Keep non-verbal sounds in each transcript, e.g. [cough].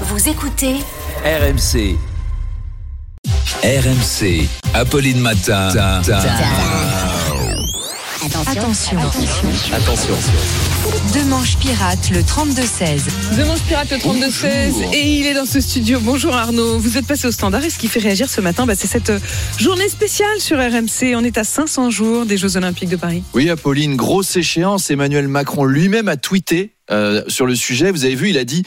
Vous écoutez RMC. RMC. Apolline Matin. Attention. Attention. Deux manches pirates, le 32-16. Demande Pirate le 32-16 et il est dans ce studio. Bonjour Arnaud, vous êtes passé au standard et ce qui fait réagir ce matin, bah, c'est cette euh, journée spéciale sur RMC. On est à 500 jours des Jeux Olympiques de Paris. Oui, Apolline, grosse échéance. Emmanuel Macron lui-même a tweeté euh, sur le sujet. Vous avez vu, il a dit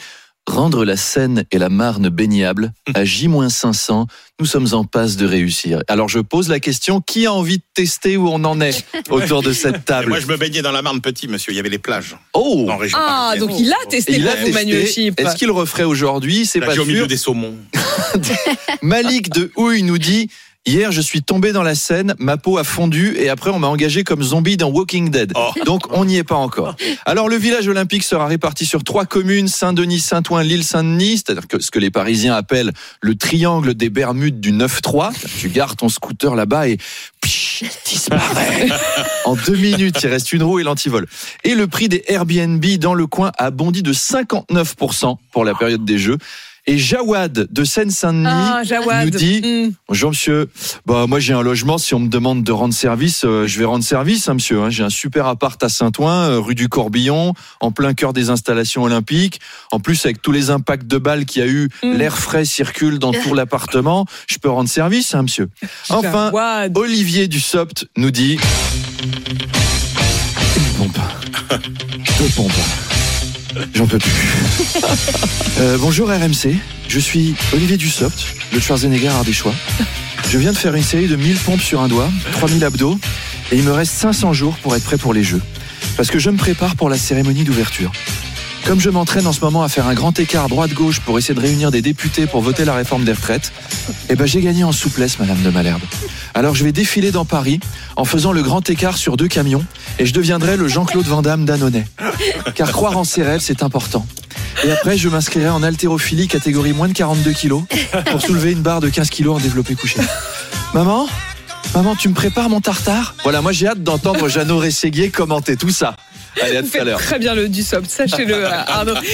Rendre la Seine et la Marne baignables à J-500, nous sommes en passe de réussir. Alors je pose la question qui a envie de tester où on en est [laughs] autour de cette Et table moi, je me baignais dans la Marne petit, monsieur. Il y avait les plages. Oh En région Ah, parisienne. donc il a testé il a Manuel testé. Chip. Est-ce qu'il le referait aujourd'hui? C'est pas j'ai au milieu sûr. des saumons. [laughs] Malik de Houille nous dit Hier, je suis tombé dans la Seine, ma peau a fondu et après, on m'a engagé comme zombie dans Walking Dead. Oh. Donc, on n'y est pas encore. Alors, le village olympique sera réparti sur trois communes Saint-Denis, Saint-Ouen, l'île Saint-Denis, c'est-à-dire que ce que les Parisiens appellent le triangle des Bermudes du 9-3. Tu gares ton scooter là-bas et psh, disparaît. en deux minutes, il reste une roue et l'antivol. Et le prix des Airbnb dans le coin a bondi de 59% pour la période des Jeux. Et Jawad de Seine-Saint-Denis Ah, nous dit Hmm. Bonjour monsieur, bah moi j'ai un logement, si on me demande de rendre service, euh, je vais rendre service hein, monsieur. hein. J'ai un super appart à Saint-Ouen, euh, rue du Corbillon, en plein cœur des installations olympiques. En plus avec tous les impacts de balles qu'il y a eu, Mm. l'air frais circule dans tout l'appartement, je peux rendre service hein, monsieur. Enfin, Jawad. Olivier Dussopt nous dit Une pompe. Deux pompes. J'en peux plus. Euh, bonjour RMC, je suis Olivier Dussopt, le Schwarzenegger ardéchois. Je viens de faire une série de 1000 pompes sur un doigt, 3000 abdos, et il me reste 500 jours pour être prêt pour les Jeux. Parce que je me prépare pour la cérémonie d'ouverture. Comme je m'entraîne en ce moment à faire un grand écart droite-gauche pour essayer de réunir des députés pour voter la réforme des retraites, eh ben j'ai gagné en souplesse, Madame de Malherbe. Alors je vais défiler dans Paris en faisant le grand écart sur deux camions et je deviendrai le Jean-Claude Van Damme d'Annonay. Car croire en ses rêves, c'est important. Et après, je m'inscrirai en haltérophilie catégorie moins de 42 kilos pour soulever une barre de 15 kilos en développé couché. Maman Maman, tu me prépares mon tartare? Voilà, moi j'ai hâte d'entendre Jeannot Rességuier commenter tout ça. Allez, à Vous tout à l'heure. très bien le Dussopt, sachez-le Arnaud.